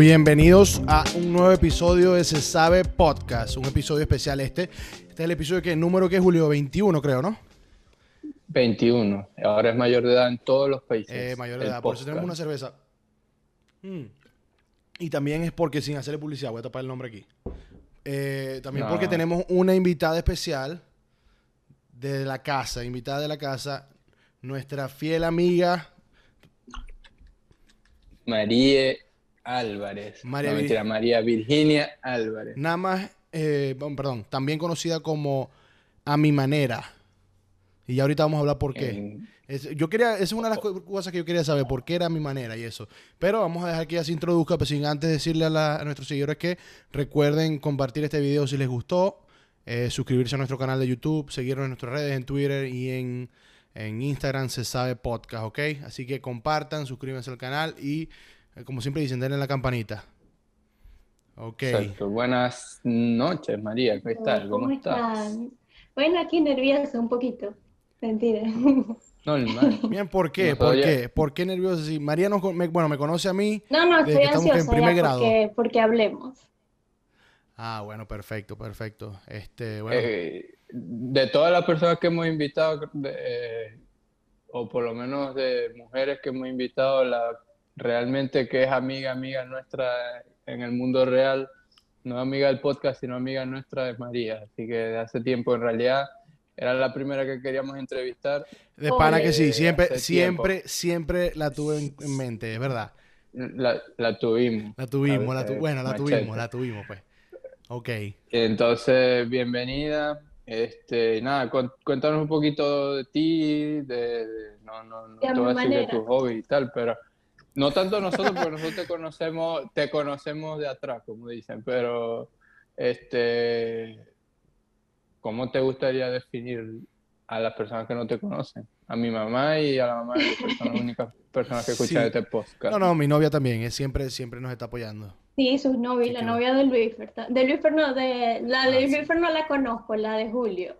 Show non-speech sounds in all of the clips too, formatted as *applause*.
bienvenidos a un nuevo episodio de Se Sabe Podcast, un episodio especial este. Este es el episodio que número que es Julio 21, creo, ¿no? 21. Ahora es mayor de edad en todos los países. Eh, mayor de edad, por eso tenemos una cerveza. Mm. Y también es porque, sin hacerle publicidad, voy a tapar el nombre aquí. Eh, también porque tenemos una invitada especial de la casa, invitada de la casa, nuestra fiel amiga María Álvarez. María, María Virginia Álvarez. Nada más, eh, perdón, también conocida como A Mi Manera. Y ya ahorita vamos a hablar por qué. yo quería, esa es una de las cosas que yo quería saber, por qué era mi manera y eso. Pero vamos a dejar que ya se introduzca, pues sin antes decirle a, nuestros seguidores que recuerden compartir este video si les gustó, eh, suscribirse a nuestro canal de YouTube, seguirnos en nuestras redes, en Twitter y en, en Instagram se sabe podcast, ¿ok? Así que compartan, suscríbanse al canal y, como siempre dicen, denle la campanita. Ok. Buenas noches, María. ¿Qué tal? ¿Cómo, estás? Bueno, aquí nerviosa un poquito. Mentira. Normal. Bien, ¿por qué? ¿Por qué? ¿Por qué nervioso? Si María no, me, bueno, me conoce a mí. No, no, estoy ansiosa porque, porque, hablemos. Ah, bueno, perfecto, perfecto. Este, bueno. Eh, de todas las personas que hemos invitado, eh, o por lo menos de mujeres que hemos invitado, la realmente que es amiga, amiga nuestra en el mundo real, no amiga del podcast, sino amiga nuestra es María. Así que de hace tiempo en realidad era la primera que queríamos entrevistar. De pana que sí, siempre, siempre, siempre la tuve en, mente, es verdad. La, la tuvimos. La tuvimos, la bueno, la tuvimos, la tuvimos, pues. Ok. Entonces, bienvenida. Este, nada, cuéntanos un poquito de ti, de, no, no, no te voy a decir de tus hobbies y tal, pero no tanto nosotros, porque nosotros te conocemos, te conocemos de atrás, como dicen, pero este, ¿cómo te gustaría definir a las personas que no te conocen? A mi mamá y a la mamá de son las únicas personas que escuchan este podcast. No, no, mi novia también, es siempre, siempre nos está apoyando. Sí, su novia, la novia de Luis De Luis no, de, la de ah, Luis no la conozco, la de Julio.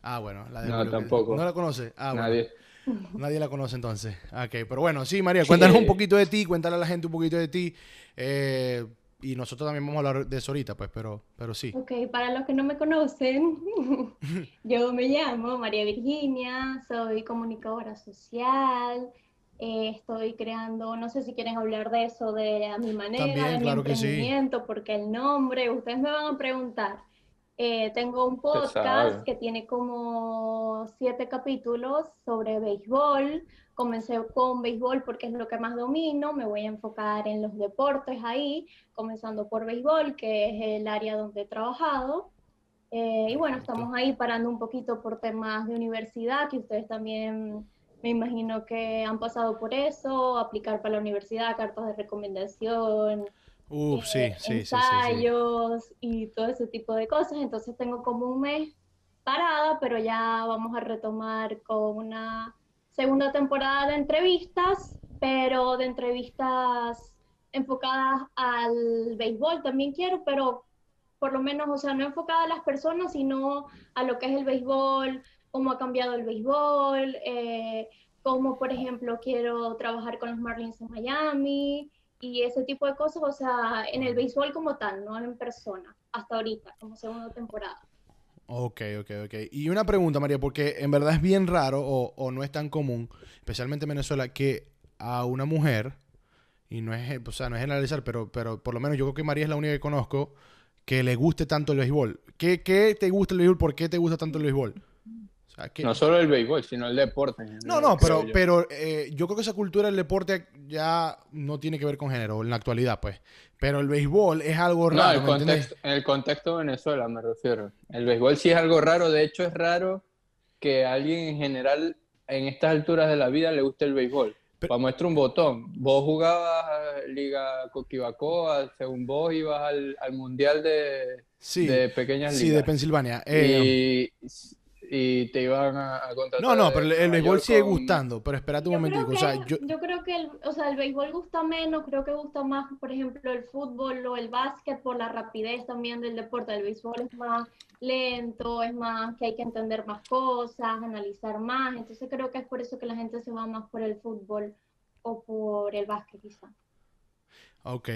Ah, bueno, la de no, Julio. tampoco. ¿No la conoce? Ah, Nadie. *laughs* Nadie la conoce entonces. Ok, pero bueno, sí, María, cuéntanos un poquito de ti, cuéntale a la gente un poquito de ti. Eh, y nosotros también vamos a hablar de eso ahorita, pues, pero, pero sí. Ok, para los que no me conocen, *laughs* yo me llamo María Virginia, soy comunicadora social, eh, estoy creando, no sé si quieren hablar de eso, de a mi manera, de mi emprendimiento, porque el nombre, ustedes me van a preguntar. Eh, tengo un podcast que tiene como siete capítulos sobre béisbol. Comencé con béisbol porque es lo que más domino. Me voy a enfocar en los deportes ahí, comenzando por béisbol, que es el área donde he trabajado. Eh, y bueno, estamos ahí parando un poquito por temas de universidad, que ustedes también me imagino que han pasado por eso, aplicar para la universidad, cartas de recomendación, uh, ensayos y todo ese tipo de cosas. Entonces tengo como un mes parada, pero ya vamos a retomar con una segunda temporada de entrevistas, pero de entrevistas enfocadas al béisbol también quiero, pero por lo menos, o sea, no enfocada a las personas, sino a lo que es el béisbol, cómo ha cambiado el béisbol, eh, cómo, por ejemplo, quiero trabajar con los Marlins en Miami y ese tipo de cosas, o sea, en el béisbol como tal, no en persona, hasta ahorita, como segunda temporada. Ok, ok, ok. Y una pregunta, María, porque en verdad es bien raro o, no es tan común, especialmente en Venezuela, que a una mujer, y no es, o sea, no es generalizar, pero, pero por lo menos yo creo que María es la única que conozco que le guste tanto el béisbol. ¿Qué, qué te gusta el béisbol? ¿Por qué te gusta tanto el béisbol? No solo el béisbol, sino el deporte. no, no, pero, yo. pero eh, yo creo que esa cultura del deporte ya no tiene que ver con género en la actualidad, pues. Pero el béisbol es algo raro. No, en el contexto de Venezuela me refiero. El béisbol sí es algo raro. De hecho, es raro que a alguien en general en estas alturas de la vida le guste el béisbol. Para muestra un botón. Vos jugabas Liga Coquibacoa, según vos ibas al, Mundial de, de Pequeñas Ligas. Sí, de Pensilvania. y y te iban a, a contratar. No, no, pero el, béisbol sigue gustando, pero espérate un momento. O sea, yo... yo... creo que el, o sea, el béisbol gusta menos, creo que gusta más, por ejemplo, el fútbol o el básquet por la rapidez también del deporte. El béisbol es más lento, es más que hay que entender más cosas, analizar más. Entonces creo que es por eso que la gente se va más por el fútbol o por el básquet quizá. Ok,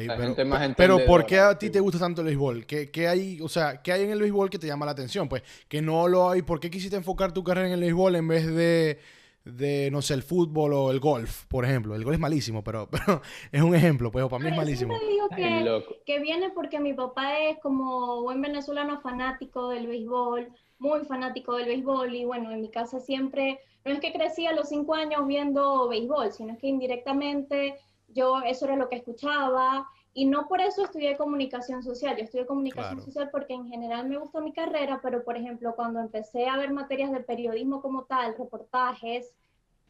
pero, ¿por qué a ti te gusta tanto el béisbol? ¿Qué, ¿Qué, hay, o sea, ¿qué hay en el béisbol que te llama la atención? Pues que no lo hay. ¿Por qué quisiste enfocar tu carrera en el béisbol en vez de, de no sé, el fútbol o el golf, por ejemplo? El golf es malísimo, pero, *laughs* pero es un ejemplo, pues para mí es malísimo. Yo digo que, que viene porque mi papá es como buen venezolano fanático del béisbol, muy fanático del béisbol y bueno, en mi casa siempre, no es que crecí a los cinco años viendo béisbol, sino que indirectamente yo eso era lo que escuchaba y no por eso estudié comunicación social, yo estudié comunicación social porque en general me gusta mi carrera, pero por ejemplo cuando empecé a ver materias de periodismo como tal, reportajes,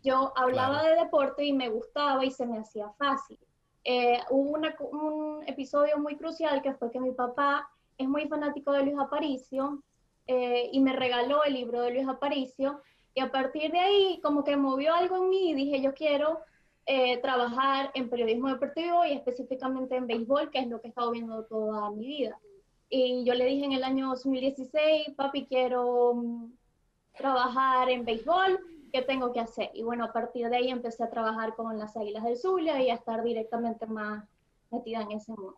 yo hablaba de deporte y me gustaba y se me hacía fácil. Eh, hubo un episodio muy crucial que fue que mi papá es muy fanático de Luis Aparicio eh, y me regaló el libro de Luis Aparicio y a partir de ahí como que movió algo en mí y dije yo quiero eh, trabajar en periodismo deportivo y específicamente en béisbol, que es lo que he estado viendo toda mi vida. Y yo le dije en el año 2016, papi, quiero mm, trabajar en béisbol, ¿qué tengo que hacer? Y bueno, a partir de ahí empecé a trabajar con las Águilas del Zulia y a estar directamente más metida en ese mundo.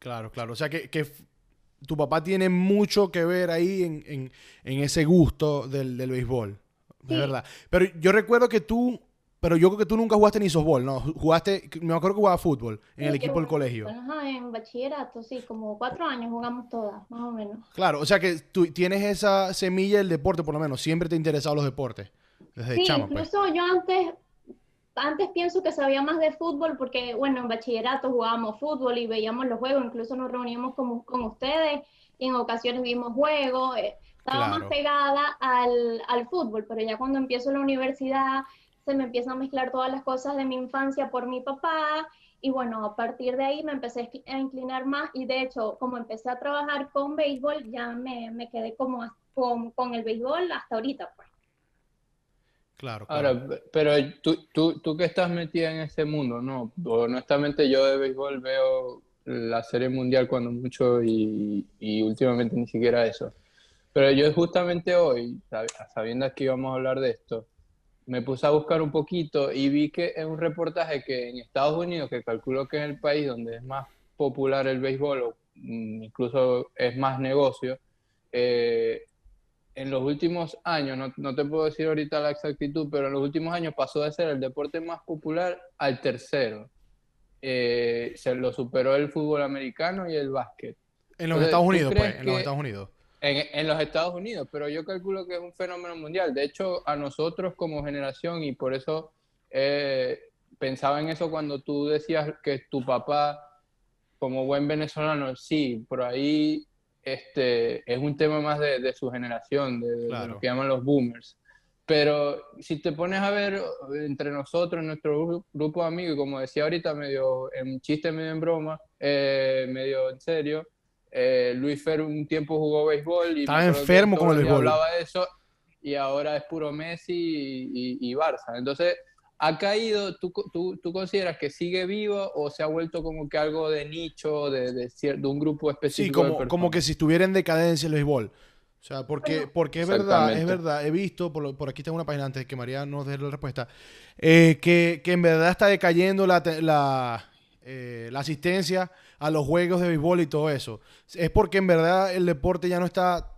Claro, claro. O sea que, que tu papá tiene mucho que ver ahí en, en, en ese gusto del, del béisbol. De verdad. Pero yo recuerdo que tú pero yo creo que tú nunca jugaste ni softball, ¿no? Jugaste, me acuerdo que jugaba fútbol en el equipo del colegio. Ajá, en bachillerato, sí, como cuatro años jugamos todas, más o menos. Claro, o sea que tú tienes esa semilla del deporte, por lo menos, siempre te han interesado los deportes, desde sí, chamo, pues. incluso yo antes, antes pienso que sabía más de fútbol porque, bueno, en bachillerato jugábamos fútbol y veíamos los juegos, incluso nos reuníamos con, con ustedes y en ocasiones vimos juegos, eh, estaba más pegada al, al fútbol, pero ya cuando empiezo la universidad se me empiezan a mezclar todas las cosas de mi infancia por mi papá y bueno, a partir de ahí me empecé a inclinar más y de hecho, como empecé a trabajar con béisbol, ya me, me quedé como con, con, el béisbol hasta ahorita. Pues. Claro, claro. Ahora, pero tú, tú, tú que estás metida en ese mundo, ¿no? Honestamente yo de béisbol veo la serie mundial cuando mucho y, y últimamente ni siquiera eso. Pero yo justamente hoy, sabiendo que íbamos a hablar de esto, me puse a buscar un poquito y vi que es un reportaje que en Estados Unidos, que calculo que es el país donde es más popular el béisbol o mm, incluso es más negocio, eh, en los últimos años, no, no, te puedo decir ahorita la exactitud, pero en los últimos años pasó de ser el deporte más popular al tercero. Eh, se lo superó el fútbol americano y el básquet. En los Estados Unidos, pues, en los Estados Unidos. En, los Estados Unidos, pero yo calculo que es un fenómeno mundial. De hecho, a nosotros como generación, y por eso eh, pensaba en eso cuando tú decías que tu papá, como buen venezolano, sí, por ahí este, es un tema más de, su generación, de, lo que llaman los boomers. Pero si te pones a ver entre nosotros, nuestro grupo de amigos, como decía ahorita, medio en chiste, medio en broma, eh, medio en serio, eh, Luis Fer un tiempo jugó béisbol y estaba enfermo como el béisbol. Hablaba de eso y ahora es puro Messi y, Barça. Entonces, ¿ha caído, tú, tú, tú, consideras que sigue vivo o se ha vuelto como que algo de nicho, de, de, de un grupo específico? Sí, como, como que si estuviera en decadencia el béisbol. O sea, porque, porque es verdad, es verdad, he visto, por, por, aquí tengo una página antes que María nos dé la respuesta, eh, que, que, en verdad está decayendo la, la, eh, la asistencia a los juegos de béisbol y todo eso. Es porque en verdad el deporte ya no está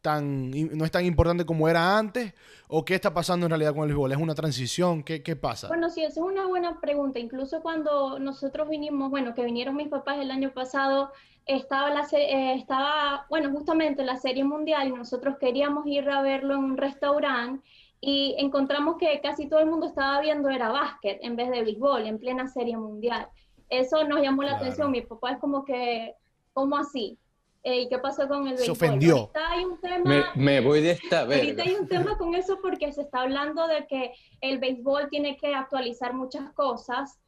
tan, no es tan importante como era antes? ¿O qué está pasando en realidad con el béisbol? ¿Es una transición? ¿Qué, qué pasa? Bueno, sí, esa es una buena pregunta. Incluso cuando nosotros vinimos, bueno, que vinieron mis papás el año pasado, estaba, la, eh, estaba bueno, justamente la Serie Mundial y nosotros queríamos ir a verlo en un restaurante y encontramos que casi todo el mundo estaba viendo era básquet en vez de béisbol en plena Serie Mundial eso nos llamó la atención. Mi papá es como que, ¿cómo así? Eh, ¿Y qué pasó con el béisbol? Se ofendió. Hay un tema, me, voy de esta vez. *laughs* Ahorita hay un tema con eso porque se está hablando de que el béisbol tiene que actualizar muchas cosas.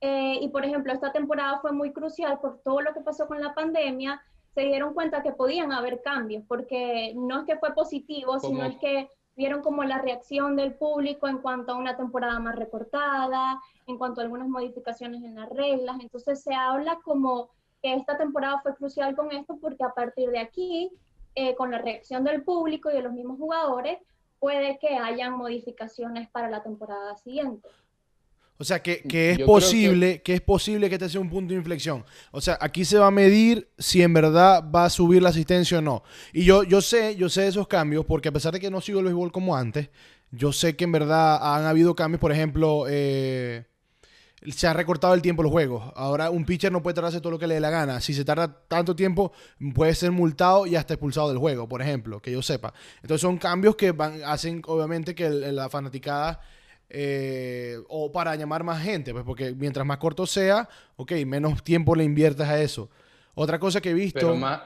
Eh, y por ejemplo, esta temporada fue muy crucial por todo lo que pasó con la pandemia. Se dieron cuenta que podían haber cambios, porque no es que fue positivo, sino es que vieron como la reacción del público en cuanto a una temporada más recortada, en cuanto a algunas modificaciones en las reglas. Entonces se habla como que esta temporada fue crucial con esto porque a partir de aquí, eh, con la reacción del público y de los mismos jugadores, puede que hayan modificaciones para la temporada siguiente. O sea, que, es posible, que... es posible que este sea un punto de inflexión. O sea, aquí se va a medir si en verdad va a subir la asistencia o no. Y yo, yo sé, yo sé esos cambios, porque a pesar de que no sigo el béisbol como antes, yo sé que en verdad han habido cambios, por ejemplo, eh, se ha recortado el tiempo de los juegos. Ahora un pitcher no puede tardarse todo lo que le dé la gana. Si se tarda tanto tiempo, puede ser multado y hasta expulsado del juego, por ejemplo, que yo sepa. Entonces son cambios que van, hacen obviamente que la fanaticada... Eh, o para llamar más gente, pues porque mientras más corto sea, ok, menos tiempo le inviertes a eso. Otra cosa que he visto... Más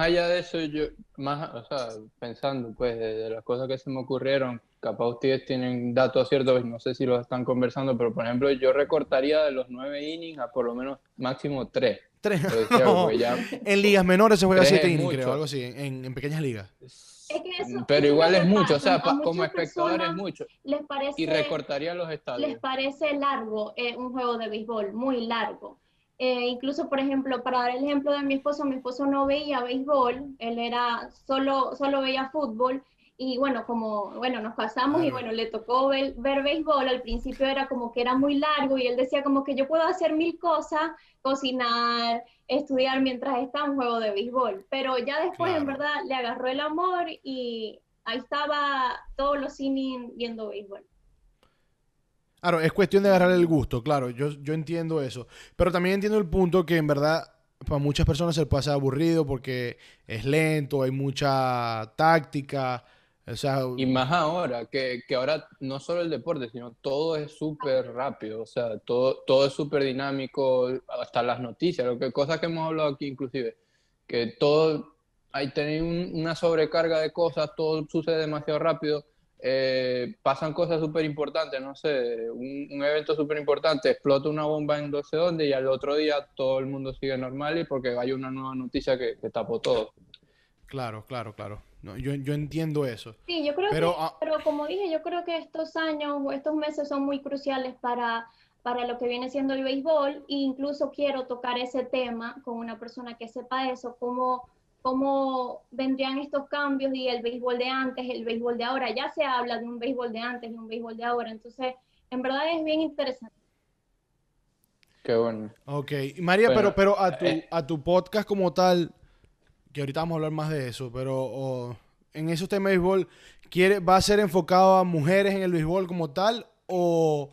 allá de eso, yo, más, o sea, pensando pues de, las cosas que se me ocurrieron, capaz ustedes tienen datos ciertos, no sé si los están conversando, pero por ejemplo, yo recortaría de los nueve innings a por lo menos máximo tres. Tres. *laughs* en ligas menores se juega siete innings, creo, algo así, en, pequeñas ligas. Pero igual es mucho, o sea, como espectador es mucho. Les parece, y recortaría los estadios. Les parece largo eh, un juego de béisbol, muy largo. Eh, incluso, por ejemplo, para dar el ejemplo de mi esposo, mi esposo no veía béisbol, él era solo, solo veía fútbol. Y bueno, como, bueno, nos casamos y bueno, le tocó ver, ver, béisbol, al principio era como que era muy largo y él decía como que yo puedo hacer mil cosas, cocinar, estudiar mientras está un juego de béisbol, pero ya después en verdad le agarró el amor y ahí estaba todos los cines viendo béisbol. Claro, es cuestión de agarrar el gusto, claro, yo, yo entiendo eso. Pero también entiendo el punto que en verdad para muchas personas se pasa aburrido porque es lento, hay mucha táctica. O sea, y más ahora, que, que ahora no solo el deporte, sino todo es súper rápido, o sea, todo, todo es súper dinámico, hasta las noticias, lo que, cosas que hemos hablado aquí inclusive, que todo, hay tener una sobrecarga de cosas, todo sucede demasiado rápido eh, pasan cosas súper importantes, no sé, un, evento súper importante, explota una bomba en no sé dónde y al otro día todo el mundo sigue normal y porque hay una nueva noticia que, tapó todo. Claro, claro, claro. Yo, yo, entiendo eso. Sí, yo creo pero, que, ah, pero como dije, yo creo que estos años o estos meses son muy cruciales para, para lo que viene siendo el béisbol e incluso quiero tocar ese tema con una persona que sepa eso, cómo cómo vendrían estos cambios y el béisbol de antes, el béisbol de ahora. Ya se habla de un béisbol de antes y un béisbol de ahora. Entonces, en verdad es bien interesante. Qué bueno. Ok. María, pero, pero a, tu, eh, a tu podcast como tal, que ahorita vamos a hablar más de eso, pero en esos temas de béisbol, ¿quiere, ¿va a ser enfocado a mujeres en el béisbol como tal o,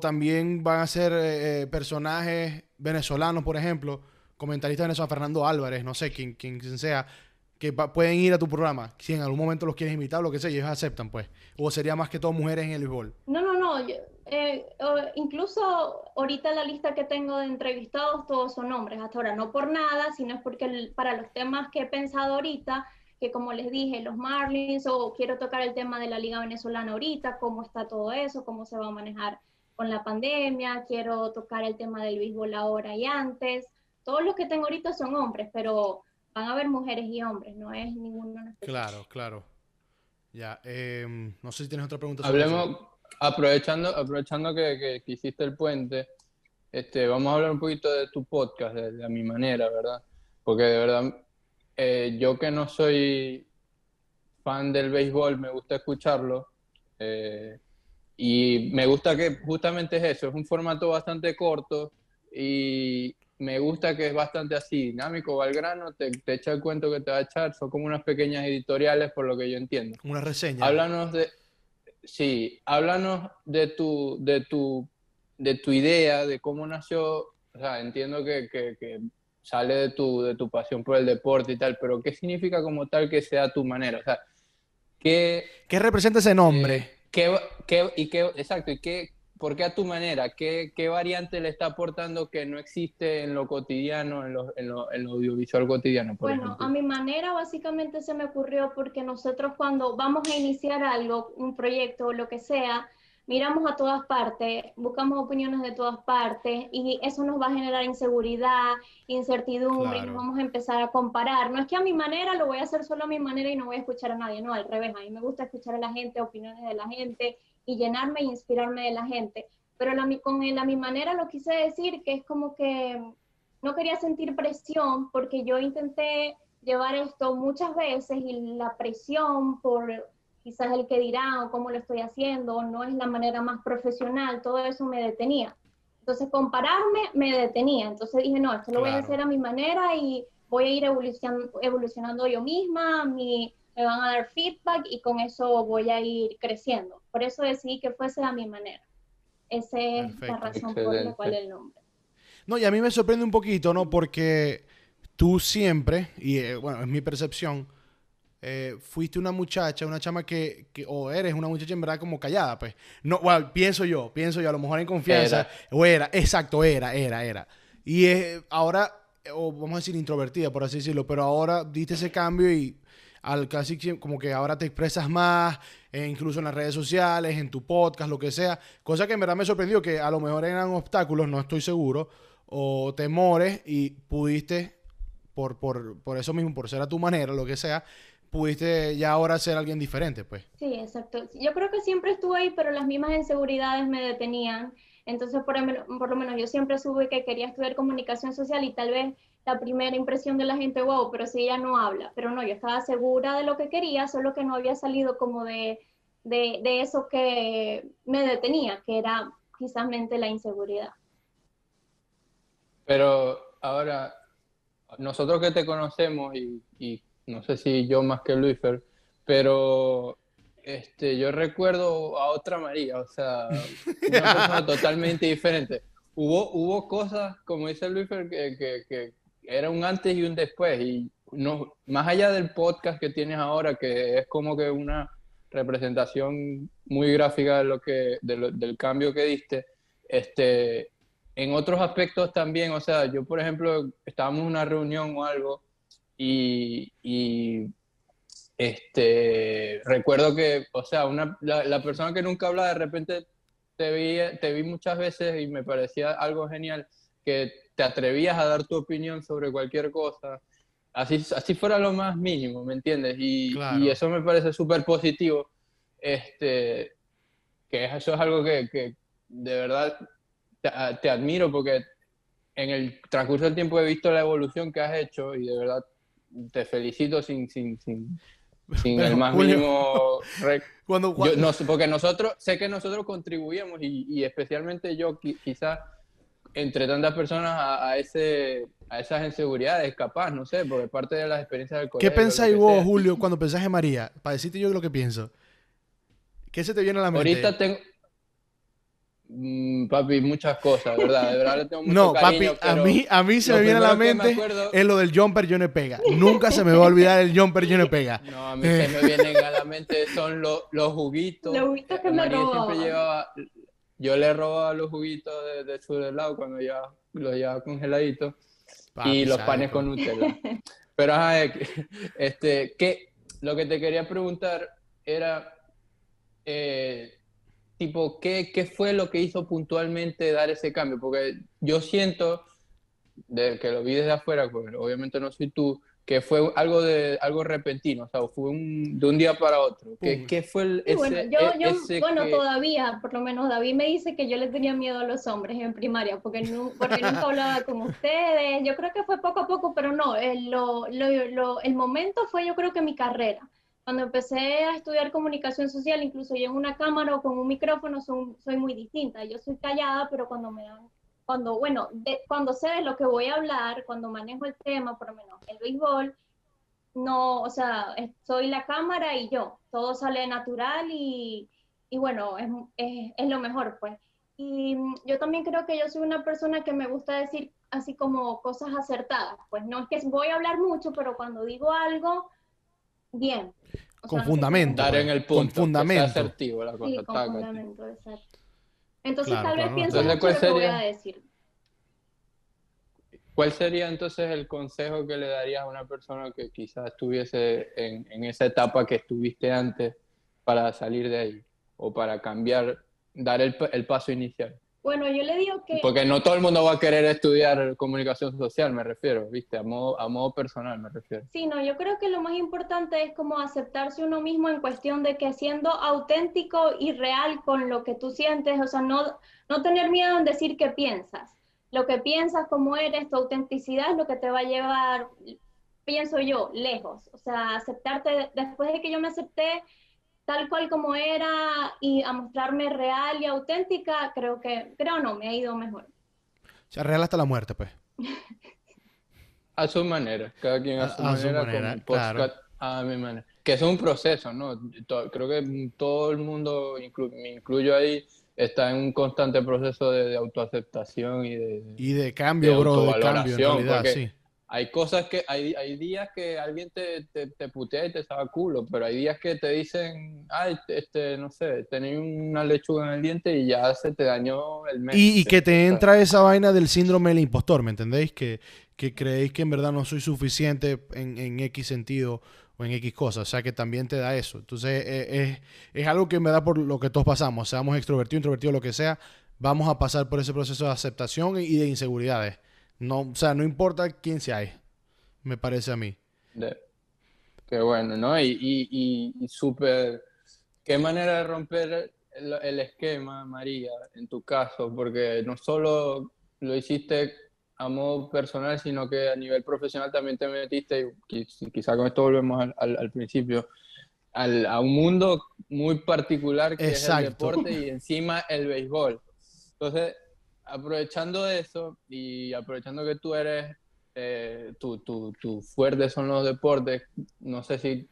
también van a ser eh, eh, personajes venezolanos, por ejemplo? comentaristas venezolanos, Fernando Álvarez, no sé, quién, quién sea, que pueden ir a tu programa. Si en algún momento los quieres invitar, lo que sea, ellos aceptan, pues. O sería más que todo mujeres en el béisbol. No, no, no. Eh, incluso ahorita la lista que tengo de entrevistados, todos son hombres hasta ahora. No por nada, sino es porque para los temas que he pensado ahorita, que como les dije, los Marlins, o quiero tocar el tema de la Liga Venezolana ahorita, cómo está todo eso, cómo se va a manejar con la pandemia, quiero tocar el tema del béisbol ahora y antes todos los que tengo ahorita son hombres, pero van a haber mujeres y hombres, no es ninguno. Claro, claro. Ya, em, no sé si tienes otra pregunta. Hablemos, aprovechando, aprovechando que, que, hiciste el puente, este, vamos a hablar un poquito de tu podcast, de, a mi manera, ¿verdad? Porque de verdad, eh, yo que no soy fan del béisbol, me gusta escucharlo. Eh, y me gusta que justamente es eso, es un formato bastante corto y, me gusta que es bastante así, dinámico, va al grano, te, echa el cuento que te va a echar, son como unas pequeñas editoriales por lo que yo entiendo. Una reseña. Háblanos de, sí, háblanos de tu, de tu, de tu idea, de cómo nació, o sea, entiendo que, que, sale de tu, de tu pasión por el deporte y tal, pero ¿qué significa como tal que sea tu manera? O sea, ¿qué... ¿Qué representa ese nombre? Eh, ¿qué, qué, y qué, exacto, y qué, ¿Por qué a tu manera? ¿Qué, ¿Qué, variante le está aportando que no existe en lo cotidiano, en lo, en lo, en lo audiovisual cotidiano? bueno, a mi manera básicamente se me ocurrió porque nosotros cuando vamos a iniciar algo, un proyecto o lo que sea, miramos a todas partes, buscamos opiniones de todas partes y eso nos va a generar inseguridad, incertidumbre y nos vamos a empezar a comparar. No es que a mi manera lo voy a hacer solo a mi manera y no voy a escuchar a nadie, no, al revés, a mí me gusta escuchar a la gente, opiniones de la gente y llenarme e inspirarme de la gente. Pero la, con el, a mi manera lo quise decir que es como que no quería sentir presión porque yo intenté llevar esto muchas veces y la presión por quizás el que dirá o cómo lo estoy haciendo, o no es la manera más profesional, todo eso me detenía. Entonces, compararme me detenía. Entonces dije, no, esto lo voy a hacer a mi manera y voy a ir evolucionando, evolucionando yo misma, mi, me van a dar feedback y con eso voy a ir creciendo. Por eso decidí que fuese a mi manera. Esa es la razón por la cual el nombre. No, y a mí me sorprende un poquito, ¿no? Porque tú siempre, y eh, bueno, es mi percepción, eh, fuiste una muchacha, una chama que, o eres una muchacha en verdad como callada, pues. No, bueno, pienso yo, pienso yo, a lo mejor en confianza, o era, exacto, era, era, era. Y ahora, o vamos a decir introvertida, por así decirlo, pero ahora diste ese cambio y al casi como que ahora te expresas más, eh, incluso en las redes sociales, en tu podcast, lo que sea, cosa que en verdad me sorprendió, que a lo mejor eran obstáculos, no estoy seguro, o temores, y pudiste, por, por, por eso mismo, por ser a tu manera, lo que sea, pudiste ya ahora ser alguien diferente, pues. Sí, exacto. Yo creo que siempre estuve ahí, pero las mismas inseguridades me detenían. Entonces, por, por lo menos yo siempre supe que quería estudiar comunicación social y tal vez la primera impresión de la gente, wow, pero si ella no habla. Pero no, yo estaba segura de lo que quería, solo que no había salido como de, de, de eso que me detenía, que era quizás la inseguridad. Pero ahora, nosotros que te conocemos y, y no sé si yo más que Luisfer, pero este, yo recuerdo a otra María, o sea, una *laughs* persona totalmente diferente. Hubo, hubo cosas, como dice Luisfer, que, que, que, era un antes y un después, y no, más allá del podcast que tienes ahora, que es como que una representación muy gráfica de lo que, del cambio que diste, este, en otros aspectos también, o sea, yo por ejemplo, estábamos en una reunión o algo, y, este, recuerdo que, o sea, una, la, persona que nunca habla de repente te vi, te vi muchas veces y me parecía algo genial que te atrevías a dar tu opinión sobre cualquier cosa, así, así fuera lo más mínimo, ¿me entiendes? Y, y eso me parece súper positivo, este, que eso es algo que, que de verdad te, te, admiro porque en el transcurso del tiempo he visto la evolución que has hecho y de verdad te felicito sin, sin, sin, sin el más mínimo... *laughs* Cuando, no, porque nosotros, sé que nosotros contribuimos y, y especialmente yo quizás entre tantas personas a, ese, a esas inseguridades, capaz, no sé, por parte de las experiencias del colegio. ¿Qué pensáis vos, Julio, cuando pensás en María? Para decirte yo lo que pienso. ¿Qué se te viene a la mente? Ahorita tengo, Mm, papi, muchas cosas, ¿verdad? De verdad le tengo mucho *laughs* No, papi, a mí, a mí se me viene a la mente es lo del jumper yo no pega. Nunca se me va a olvidar el jumper yo no pega. *laughs* No, a mí se me vienen a la mente son los, los juguitos. Los juguitos que me robaba. Llevaba, yo le robaba los juguitos de, de su helado cuando ya los llevaba congeladitos y los panes con Nutella. *laughs* Pero, *laughs* este, ¿qué? Lo que te quería preguntar era... Eh, tipo, ¿qué, ¿qué fue lo que hizo puntualmente dar ese cambio? Porque yo siento, de, que lo vi desde afuera, pues obviamente no soy tú, que fue algo de algo repentino, o sea, fue un, de un día para otro. ¿Qué, ¿qué fue el, ese, bueno, yo, e, yo, bueno todavía, por lo menos David me dice que yo le tenía miedo a los hombres en primaria, porque, no, porque nunca hablaba con ustedes. Yo creo que fue poco a poco, pero no, el, lo, lo, el momento fue yo creo que mi carrera cuando empecé a estudiar comunicación social, incluso yo en una cámara o con un micrófono soy, muy distinta. Yo soy callada, pero cuando me dan, cuando, bueno, cuando sé de lo que voy a hablar, cuando manejo el tema, por lo menos el béisbol, no, o sea, soy la cámara y yo, todo sale natural y, y bueno, es, es, es, lo mejor, pues. Y yo también creo que yo soy una persona que me gusta decir así como cosas acertadas, pues no es que voy a hablar mucho, pero cuando digo algo, bien. con fundamento. Dar en el punto. Con fundamento. asertivo la cosa. Sí, con fundamento, exacto. Entonces tal vez pienso mucho lo que voy a decir. ¿Cuál sería entonces el consejo que le darías a una persona que quizás estuviese en, en esa etapa que estuviste antes para salir de ahí o para cambiar, dar el, el paso inicial? Bueno, yo le digo que... Porque no todo el mundo va a querer estudiar comunicación social, me refiero, ¿viste? A modo, a modo personal, me refiero. Sí, no, yo creo que lo más importante es como aceptarse uno mismo en cuestión de que siendo auténtico y real con lo que tú sientes, o sea, no, no tener miedo en decir qué piensas. Lo que piensas, cómo eres, tu autenticidad es lo que te va a llevar, pienso yo, lejos. O sea, aceptarte, después de que yo me acepté, tal cual como era y a mostrarme real y auténtica, creo que, creo no, me ha ido mejor. O sea, real hasta la muerte, pues. a su manera, cada quien a, su manera, a mi manera. Que es un proceso, ¿no? Creo que todo el mundo, me incluyo ahí, está en un constante proceso de, autoaceptación y de, y de cambio, bro, de cambio, en realidad, sí hay cosas que, hay, hay días que alguien te, te, te, putea y te saca culo, pero hay días que te dicen, ay, este, no sé, tenés una lechuga en el diente y ya se te dañó el mes. Y, que te entra esa vaina del síndrome del impostor, ¿me entendéis? Que, que creéis que en verdad no soy suficiente en, en X sentido o en X cosas, o sea que también te da eso. Entonces e, es, es algo que me da por lo que todos pasamos, seamos extrovertidos, introvertidos, lo que sea, vamos a pasar por ese proceso de aceptación y de inseguridades. No, o sea, no importa quién sea, me parece a mí. Qué bueno, ¿no? Y, y, y, súper, qué manera de romper el, esquema, María, en tu caso, porque no solo lo hiciste a modo personal, sino que a nivel profesional también te metiste, y quizá con esto volvemos al, al, principio, al, a un mundo muy particular que es el deporte y encima el béisbol. Entonces, aprovechando eso y aprovechando que tú eres, eh, tu, tu, tu, fuerte son los deportes, no sé si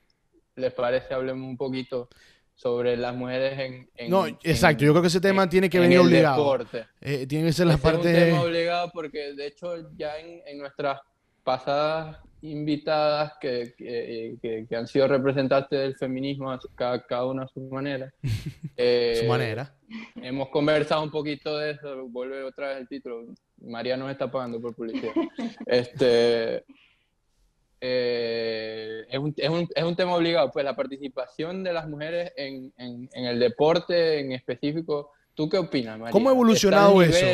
les parece, hablemos un poquito sobre las mujeres en... no, exacto, yo creo que ese tema tiene que venir obligado. Eh, tiene que ser la parte... Es un tema obligado porque de hecho ya en, en nuestras pasadas invitadas que, que, que, han sido representantes del feminismo, cada, cada una a su manera. *laughs* Eh, su manera. Hemos conversado un poquito de eso, vuelve otra vez el título. María nos está pagando por publicidad. *laughs* este, eh, es, un, es, un, es, un, tema obligado, pues la participación de las mujeres en, en, en el deporte en específico. ¿Tú qué opinas, María? ¿Cómo ha evolucionado eso?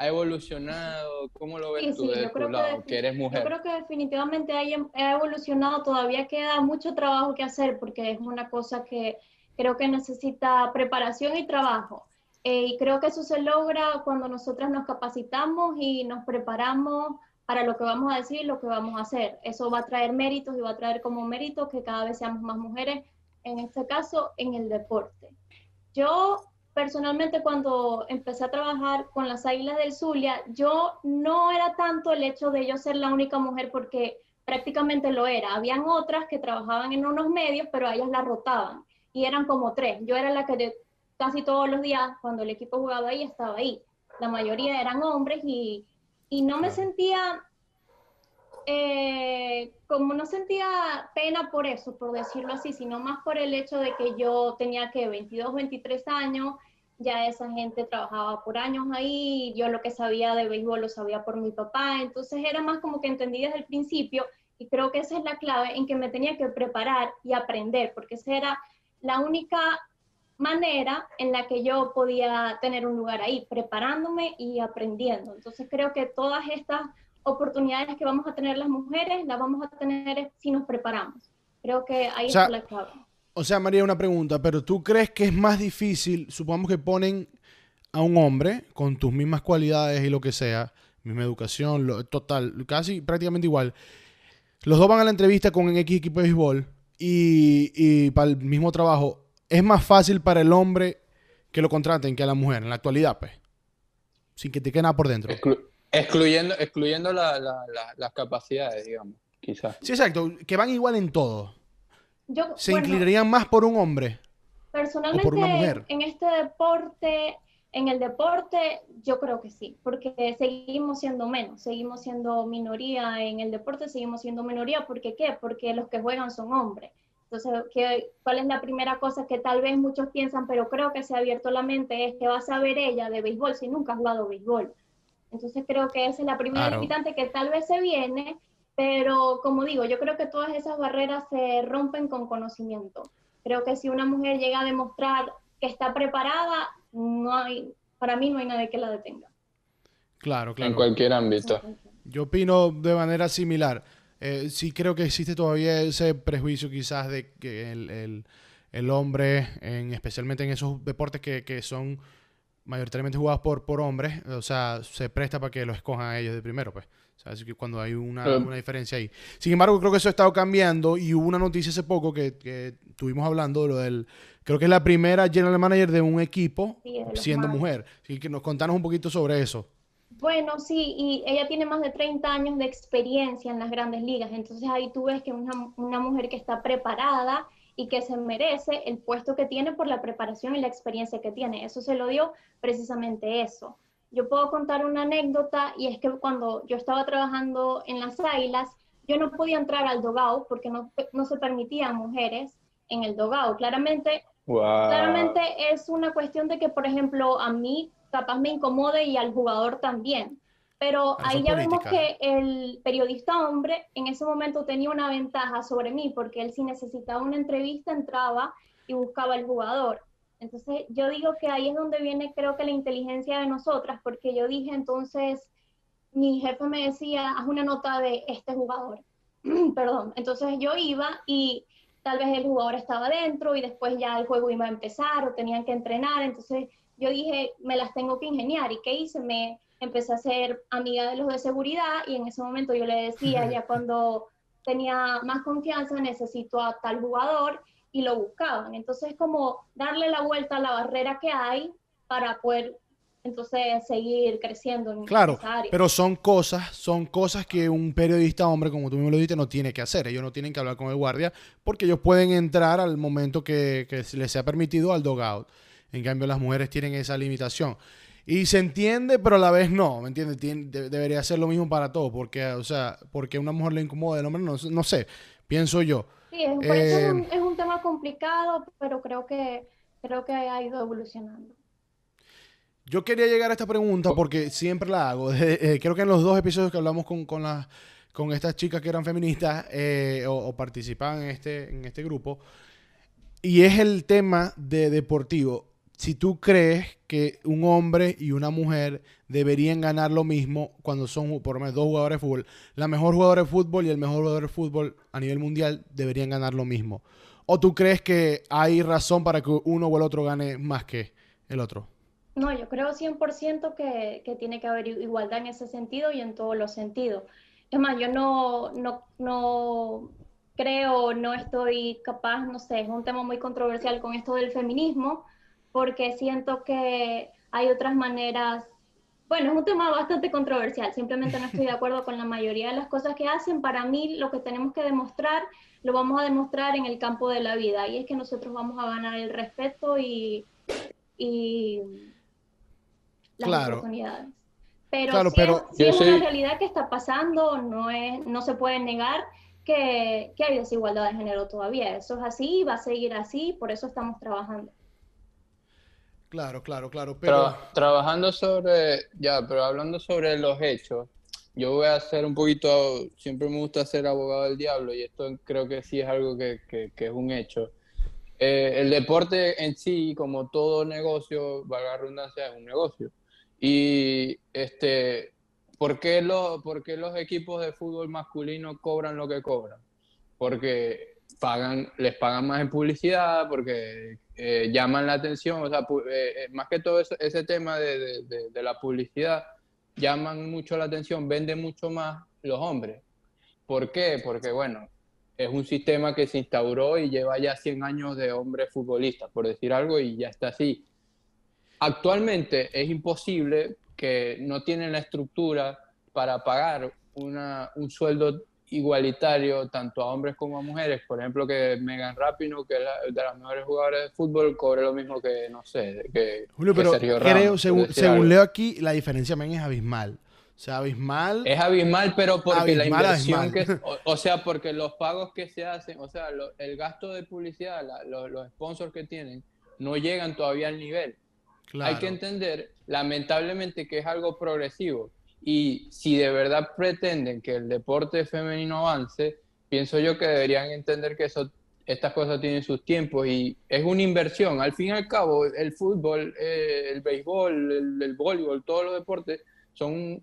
Ha evolucionado? ¿Cómo lo ves tú de tu lado, que, eres mujer? Yo creo que definitivamente ha evolucionado, todavía queda mucho trabajo que hacer porque es una cosa que creo que necesita preparación y trabajo. Eh, y creo que eso se logra cuando nosotras nos capacitamos y nos preparamos para lo que vamos a decir y lo que vamos a hacer. Eso va a traer méritos y va a traer como mérito que cada vez seamos más mujeres, en este caso en el deporte. Yo personalmente cuando empecé a trabajar con las Águilas del Zulia, yo no era tanto el hecho de yo ser la única mujer porque prácticamente lo era. Habían otras que trabajaban en unos medios, pero ellas la rotaban y eran como tres. Yo era la que casi todos los días, cuando el equipo jugaba ahí, estaba ahí. La mayoría eran hombres y, y no me sentía, eh, como no sentía pena por eso, por decirlo así, sino más por el hecho de que yo tenía que 22, 23 años, ya esa gente trabajaba por años ahí, yo lo que sabía de béisbol lo sabía por mi papá, entonces era más como que entendí desde el principio y creo que esa es la clave en que me tenía que preparar y aprender, porque esa era la única manera en la que yo podía tener un lugar ahí, preparándome y aprendiendo. Entonces creo que todas estas oportunidades que vamos a tener las mujeres las vamos a tener si nos preparamos. Creo que ahí está la clave. O sea, María, una pregunta, pero ¿tú crees que es más difícil, supongamos que ponen a un hombre con tus mismas cualidades y lo que sea, misma educación, lo, total, casi prácticamente igual. Los dos van a la entrevista con un X equipo de béisbol y, y para el mismo trabajo. ¿Es más fácil para el hombre que lo contraten que a la mujer en la actualidad, pues? Sin que te quede nada por dentro. excluyendo excluyendo las capacidades, digamos, quizás. Sí, exacto. Que van igual en todo. ¿Se inclinarían más por un hombre? Personalmente, por una mujer? en este deporte, en el deporte, yo creo que sí, porque seguimos siendo menos, seguimos siendo minoría en el deporte, seguimos siendo minoría, ¿por qué qué? Porque los que juegan son hombres. Entonces, ¿qué, ¿cuál es la primera cosa que tal vez muchos piensan, pero creo que se ha abierto la mente, es que va a saber ella de béisbol si nunca ha jugado béisbol? Entonces, creo que esa es la primera limitante que tal vez se viene, pero como digo, yo creo que todas esas barreras se rompen con conocimiento. Creo que si una mujer llega a demostrar que está preparada, no hay, para mí no hay nadie que la detenga. Claro, claro. En cualquier ámbito. Yo opino de manera similar. Eh, sí creo que existe todavía ese prejuicio quizás de que el, el, hombre, en, especialmente en esos deportes que, que, son mayoritariamente jugados por, por hombres, o sea, se presta para que lo escojan a ellos de primero, pues. O sea, así que cuando hay una, una, diferencia ahí. Sin embargo, creo que eso ha estado cambiando y hubo una noticia hace poco que, que estuvimos hablando de lo del... Creo que es la primera general manager de un equipo siendo mujer. Así que nos contanos un poquito sobre eso. Bueno, sí, y ella tiene más de 30 años de experiencia en las grandes ligas. Entonces ahí tú ves que una, una mujer que está preparada y que se merece el puesto que tiene por la preparación y la experiencia que tiene. Eso se lo dio precisamente eso. Yo puedo contar una anécdota y es que cuando yo estaba trabajando en las águilas, yo no podía entrar al dogao porque no, no se permitían mujeres en el dogao. Claramente, claramente es una cuestión de que, por ejemplo, a mí capaz me incomode y al jugador también. Pero ah, ahí ya vemos que el periodista hombre en ese momento tenía una ventaja sobre mí porque él si necesitaba una entrevista entraba y buscaba al jugador. Entonces yo digo que ahí es donde viene creo que la inteligencia de nosotras, porque yo dije entonces, mi jefe me decía, haz una nota de este jugador, *clears throat* perdón, entonces yo iba y tal vez el jugador estaba dentro y después ya el juego iba a empezar o tenían que entrenar, entonces yo dije, me las tengo que ingeniar y ¿qué hice? Me empecé a ser amiga de los de seguridad y en ese momento yo le decía, *laughs* ya cuando tenía más confianza, necesito a tal jugador y lo buscaban. Entonces, como darle la vuelta a la barrera que hay para poder entonces seguir creciendo en claro, pero son cosas, son cosas que un periodista hombre, como tú mismo lo dijiste, no tiene que hacer. Ellos no tienen que hablar con el guardia porque ellos pueden entrar al momento que, que les sea permitido al dogout. En cambio, las mujeres tienen esa limitación. Y se entiende, pero a la vez no, ¿me entiendes? debería ser lo mismo para todos, porque, o sea, porque una mujer le incomoda el hombre, no, no sé, pienso yo. Sí, es, un, eh, es, un, tema complicado, pero creo que, creo que ha ido evolucionando. Yo quería llegar a esta pregunta porque siempre la hago. *laughs* Eh, creo que en los dos episodios que hablamos con, con, con estas chicas que eran feministas eh, o, participaban en este, en este grupo, y es el tema de deportivo. Si tú crees que un hombre y una mujer deberían ganar lo mismo cuando son por lo menos dos jugadores de fútbol. La mejor jugadora de fútbol y el mejor jugador de fútbol a nivel mundial deberían ganar lo mismo. ¿O tú crees que hay razón para que uno o el otro gane más que el otro? No, yo creo 100% que, que tiene que haber igualdad en ese sentido y en todos los sentidos. Es más, yo no, no, no creo, no estoy capaz, no sé, es un tema muy controversial con esto del feminismo, porque siento que hay otras maneras bueno, es un tema bastante controversial, simplemente no estoy de *laughs* acuerdo con la mayoría de las cosas que hacen. Para mí lo que tenemos que demostrar, lo vamos a demostrar en el campo de la vida, y es que nosotros vamos a ganar el respeto y, las oportunidades. Pero, si, es, una realidad que está pasando, no, es, no se puede negar que, que hay desigualdad de género todavía. Eso es así, va a seguir así, por eso estamos trabajando. Claro, claro, claro. Pero... trabajando sobre, ya, pero hablando sobre los hechos, yo voy a hacer un poquito, siempre me gusta ser abogado del diablo y esto creo que sí es algo que, que, es un hecho. Eh, el deporte en sí, como todo negocio, valga la redundancia, es un negocio. Y este, ¿por qué, lo, ¿por qué los equipos de fútbol masculino cobran lo que cobran? Porque pagan, les pagan más en publicidad, porque eh, llaman la atención, o sea, eh, eh, más que todo ese tema de, de, la publicidad, llaman mucho la atención, venden mucho más los hombres. ¿Por qué? Porque, bueno, es un sistema que se instauró y lleva ya 100 años de hombres futbolistas, por decir algo, y ya está así. Actualmente es imposible que no tienen la estructura para pagar una, un sueldo igualitario tanto a hombres como a mujeres. Por ejemplo, que Megan Rapino, que es de las mejores jugadoras de fútbol, cobre lo mismo que, no sé, que, Julio, pero Sergio Ramos, creo, según, leo aquí, la diferencia también es abismal. O sea, abismal. Es abismal, pero porque la inversión que. *laughs* O, sea, porque los pagos que se hacen, o sea, el gasto de publicidad, los sponsors que tienen, no llegan todavía al nivel. Hay que entender, lamentablemente, que es algo progresivo y si de verdad pretenden que el deporte femenino avance, pienso yo que deberían entender que eso, estas cosas tienen sus tiempos y es una inversión. Al fin y al cabo, el fútbol, eh, el béisbol, el, el, voleibol, todos los deportes son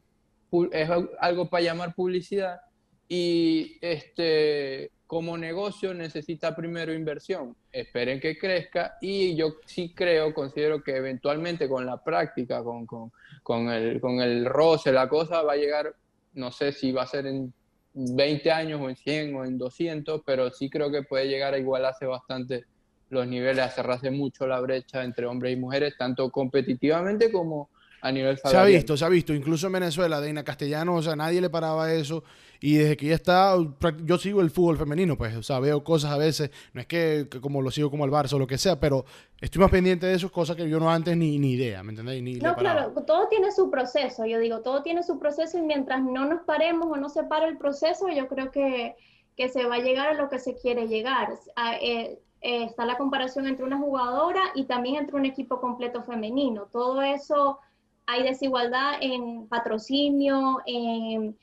es algo para llamar publicidad y este como negocio necesita primero inversión. Esperen que crezca y yo sí creo, considero que eventualmente con la práctica, con, con, con, el, con el roce, la cosa va a llegar no sé si va a ser en 20 años o en 100 o en 200, pero sí creo que puede llegar a igualarse bastante los niveles, a cerrarse mucho la brecha entre hombres y mujeres, tanto competitivamente como a nivel Se ha visto, se ha visto, incluso en Venezuela, Deina Castellano, o sea, nadie le paraba eso. Y desde que ya está, yo sigo el fútbol femenino, pues, o sea, veo cosas a veces, no es que, como lo sigo como el Barça o lo que sea, pero estoy más pendiente de esas cosas que yo no antes ni, ni idea, ¿me entendéis? Ni no, claro, todo tiene su proceso, yo digo, todo tiene su proceso y mientras no nos paremos o no se pare el proceso, yo creo que, que se va a llegar a lo que se quiere llegar. Eh, eh, está la comparación entre una jugadora y también entre un equipo completo femenino. Todo eso hay desigualdad en patrocinio, en,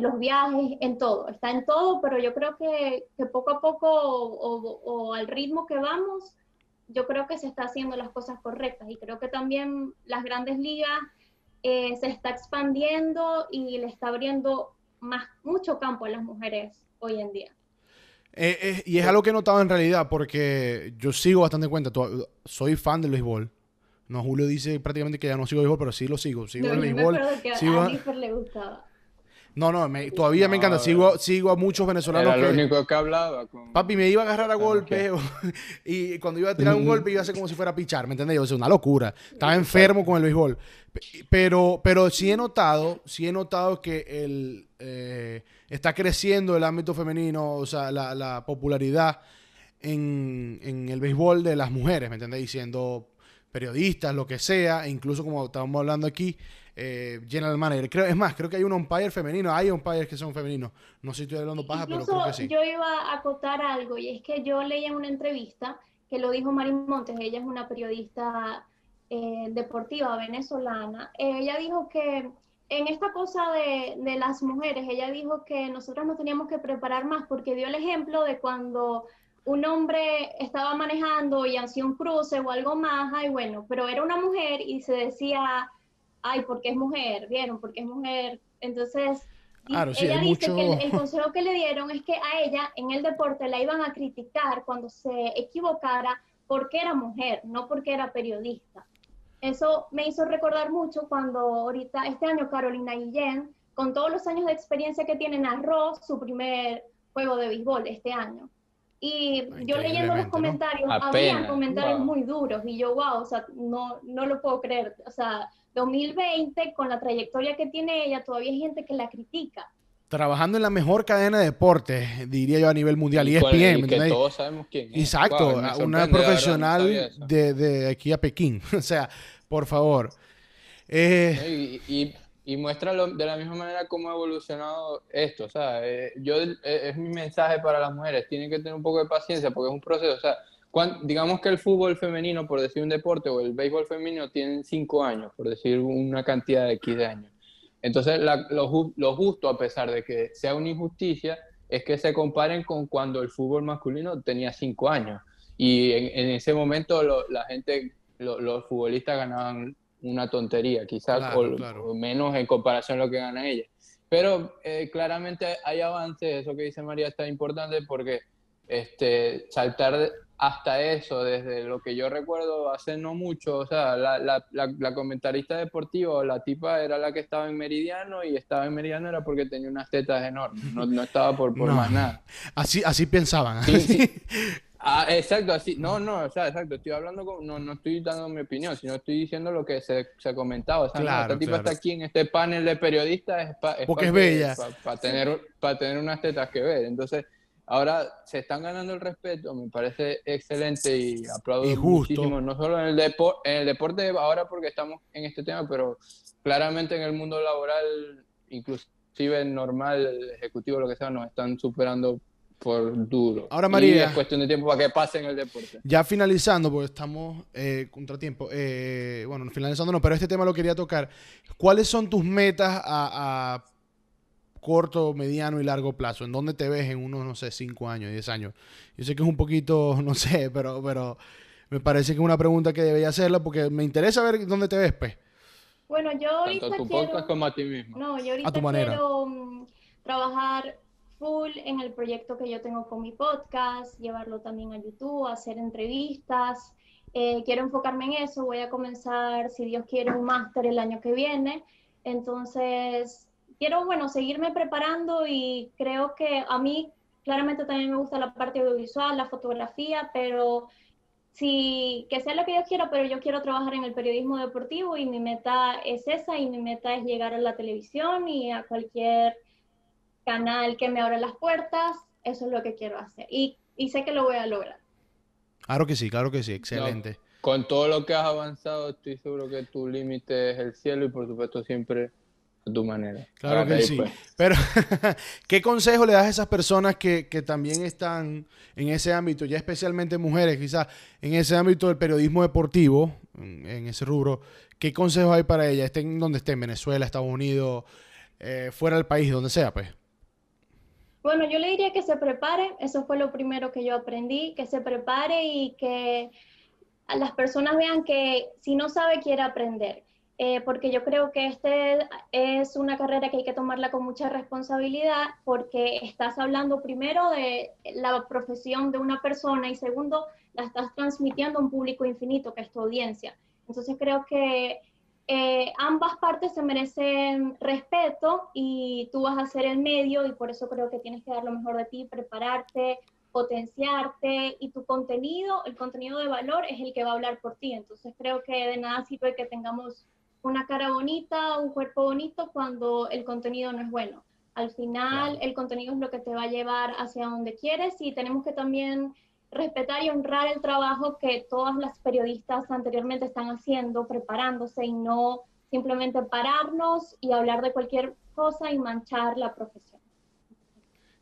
los viajes, en todo. Está en todo, pero yo creo que, poco a poco o, al ritmo que vamos, yo creo que se está haciendo las cosas correctas y creo que también las grandes ligas eh, se está expandiendo y le está abriendo más, mucho campo a las mujeres hoy en día. Eh, eh, y es algo que he notado en realidad porque yo sigo bastante en cuenta, soy fan del béisbol no, Julio dice prácticamente que ya no sigo béisbol, pero sí lo sigo. Sigo el béisbol. sigo... a le gustaba. No, no, todavía me encanta. Sigo, sigo a muchos venezolanos. Era lo único que hablaba. Papi, me iba a agarrar a golpe. *laughs* y cuando iba a tirar un golpe, iba a hacer como si fuera a pichar. ¿Me entendés? O sea, una locura. Estaba enfermo con el béisbol. Pero, pero sí he notado, sí he notado que el, eh, está creciendo el ámbito femenino, o sea, la, la popularidad en, en, el béisbol de las mujeres, ¿me entendés? Diciendo periodistas, lo que sea, e incluso como estábamos hablando aquí, eh, general manager. Creo, es más, creo que hay un umpire femenino, hay umpires que son femeninos. No sé si estoy hablando paja, pero creo que sí. Yo iba a acotar algo, y es que yo leí en una entrevista que lo dijo Marín Montes, ella es una periodista eh, deportiva venezolana. ella dijo que en esta cosa de, de las mujeres, ella dijo que nosotros nos teníamos que preparar más porque dio el ejemplo de cuando un hombre estaba manejando y hacía un cruce o algo más, ay, bueno, pero era una mujer y se decía, ay, porque es mujer, ¿vieron? Porque es mujer. Entonces, ella dice que el, consejo que le dieron es que a ella en el deporte la iban a criticar cuando se equivocara porque era mujer, no porque era periodista. Eso me hizo recordar mucho cuando ahorita, este año, Carolina Guillén, con todos los años de experiencia que tiene, narró su primer juego de béisbol este año. Y yo leyendo los comentarios, había comentarios muy duros y yo, wow, o sea, no, no lo puedo creer. O sea, 2020, con la trayectoria que tiene ella, todavía hay gente que la critica. Trabajando en la mejor cadena de deportes, diría yo a nivel mundial, y, es bien. que todos sabemos quién es. Exacto, una profesional de, de, aquí a Pekín. *laughs* o sea, por favor. Eh, y y muestra de la misma manera cómo ha evolucionado esto. O sea, eh, yo, eh, es mi mensaje para las mujeres, tienen que tener un poco de paciencia porque es un proceso. O sea, digamos que el fútbol femenino, por decir un deporte, o el béisbol femenino tienen cinco años, por decir una cantidad de X de años. Entonces, lo, lo, justo, a pesar de que sea una injusticia, es que se comparen con cuando el fútbol masculino tenía cinco años. Y en, ese momento la gente, los futbolistas ganaban una tontería, quizás, o, menos en comparación a lo que gana ella. Pero eh, claramente hay avances, eso que dice María está importante porque este, saltar hasta eso, desde lo que yo recuerdo hace no mucho, o sea, la, la, la, comentarista deportiva, la tipa era la que estaba en Meridiano y estaba en Meridiano era porque tenía unas tetas enormes, no, no estaba por, por más nada. Así, así pensaban. *laughs* Ah, exacto, así. No, no, o sea, exacto. Estoy hablando, con, no, no estoy dando mi opinión, sino estoy diciendo lo que se, se comentaba. O sea, claro, esta tipa está aquí en este panel de periodistas es, porque es bella. Para tener, para tener unas tetas que ver. Entonces, ahora se están ganando el respeto, me parece excelente y aplaudo muchísimo, no solo en el, en el deporte ahora porque estamos en este tema, pero claramente en el mundo laboral, inclusive normal, ejecutivo, lo que sea, nos están superando por duro. Ahora, María. es cuestión de tiempo para que pase en el deporte. Ya finalizando, porque estamos eh, contratiempo. Eh, bueno, finalizando no, pero este tema lo quería tocar. ¿Cuáles son tus metas a, corto, mediano y largo plazo? ¿En dónde te ves en unos, no sé, 5 años, 10 años? Yo sé que es un poquito, *laughs* no sé, pero, pero me parece que es una pregunta que debería hacerla porque me interesa ver dónde te ves, pues. Bueno, yo ahorita Tanto a tu podcast como a ti mismo. No, yo ahorita quiero mm, trabajar full en el proyecto que yo tengo con mi podcast, llevarlo también a YouTube, hacer entrevistas. Eh, quiero enfocarme en eso, voy a comenzar, si Dios quiere, un máster el año que viene. Entonces, quiero, bueno, seguirme preparando y creo que a mí claramente también me gusta la parte audiovisual, la fotografía, pero sí, que sea lo que yo quiero, pero yo quiero trabajar en el periodismo deportivo y mi meta es esa y mi meta es llegar a la televisión y a cualquier canal que me abra las puertas, eso es lo que quiero hacer y, y sé que lo voy a lograr. Claro que sí, claro que sí, excelente. con todo lo que has avanzado, estoy seguro que tu límite es el cielo y por supuesto siempre a tu manera. Claro que sí. Pues. *laughs* Pero, *laughs* ¿qué consejo le das a esas personas que, que, también están en ese ámbito, ya especialmente mujeres, quizás en ese ámbito del periodismo deportivo, en, ese rubro? ¿Qué consejos hay para ellas? Estén donde estén, Venezuela, Estados Unidos, eh, fuera del país, donde sea, pues. Bueno, yo le diría que se prepare, eso fue lo primero que yo aprendí, que se prepare y que las personas vean que si no sabe, quiere aprender. Eh, porque yo creo que este es una carrera que hay que tomarla con mucha responsabilidad porque estás hablando primero de la profesión de una persona y segundo, la estás transmitiendo a un público infinito que es tu audiencia. Entonces creo que eh, ambas partes se merecen respeto y tú vas a ser el medio y por eso creo que tienes que dar lo mejor de ti, prepararte, potenciarte y tu contenido, el contenido de valor es el que va a hablar por ti. Entonces creo que de nada sirve que tengamos una cara bonita, un cuerpo bonito cuando el contenido no es bueno. Al final el contenido es lo que te va a llevar hacia donde quieres y tenemos que también respetar y honrar el trabajo que todas las periodistas anteriormente están haciendo, preparándose y no simplemente pararnos y hablar de cualquier cosa y manchar la profesión.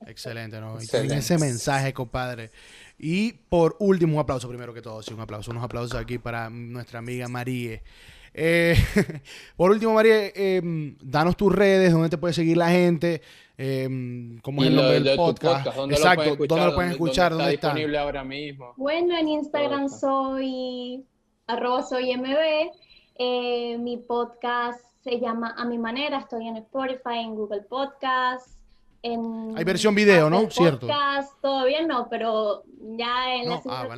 Excelente, ¿no? Y ese mensaje, compadre. Y por último, un aplauso primero que todo, sí, un aplauso, unos aplausos aquí para nuestra amiga Marie. Eh, *laughs* por último, María, em, danos tus redes, dónde te puede seguir la gente, eh, cómo es el nombre del podcast. Exacto, dónde lo pueden escuchar, dónde, está, disponible ahora mismo. Bueno, en Instagram soy arroba soy MB. Eh, mi podcast se llama A Mi Manera, estoy en Spotify, en Google Podcast. Hay versión video, ¿no? Cierto. Todavía no, pero ya en ah,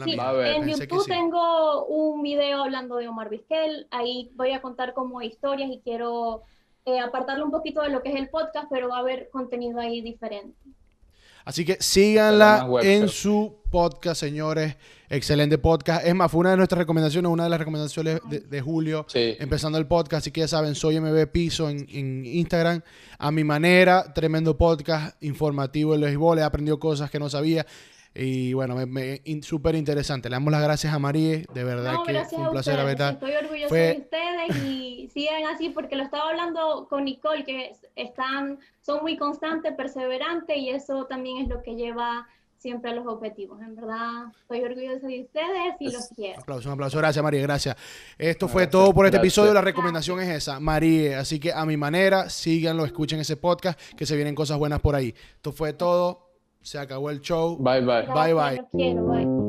En YouTube tengo un video hablando de Omar Vizquel. Ahí voy a contar como historias y quiero eh, apartarlo un poquito de lo que es el podcast, pero va a haber contenido ahí diferente. Así que síganla en su podcast, señores. Excelente podcast. Es más, fue una de nuestras recomendaciones, una de las recomendaciones de, Julio, empezando el podcast. Así que ya saben, soy MB Piso en, Instagram. A mi manera, tremendo podcast informativo en el béisbol. He aprendido cosas que no sabía. Y bueno, me, súper interesante. Le damos las gracias a María, de verdad que fue un placer verdad. Estoy orgullosa de ustedes y *laughs* sigan así porque lo estaba hablando con Nicole, que están, son muy constantes, perseverantes y eso también es lo que lleva siempre a los objetivos. En verdad, estoy orgullosa de ustedes y los quiero. Un aplauso, un aplauso. Gracias, María, gracias. Esto fue todo por este episodio. La recomendación es esa, María. Así que a mi manera, síganlo, escuchen ese podcast, que se vienen cosas buenas por ahí. Esto fue todo. Se acabó el show. Bye, bye. bye, bye.